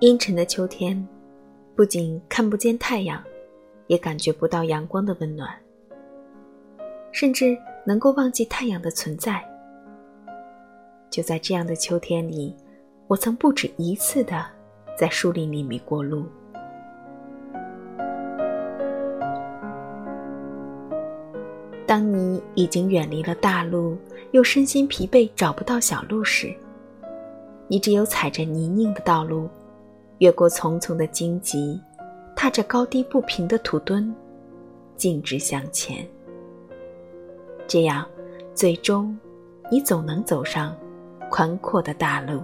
阴沉的秋天，不仅看不见太阳，也感觉不到阳光的温暖，甚至能够忘记太阳的存在。就在这样的秋天里，我曾不止一次的在树林里迷过路。当你已经远离了大路，又身心疲惫，找不到小路时，你只有踩着泥泞的道路，越过丛丛的荆棘，踏着高低不平的土墩，径直向前。这样，最终，你总能走上宽阔的大路。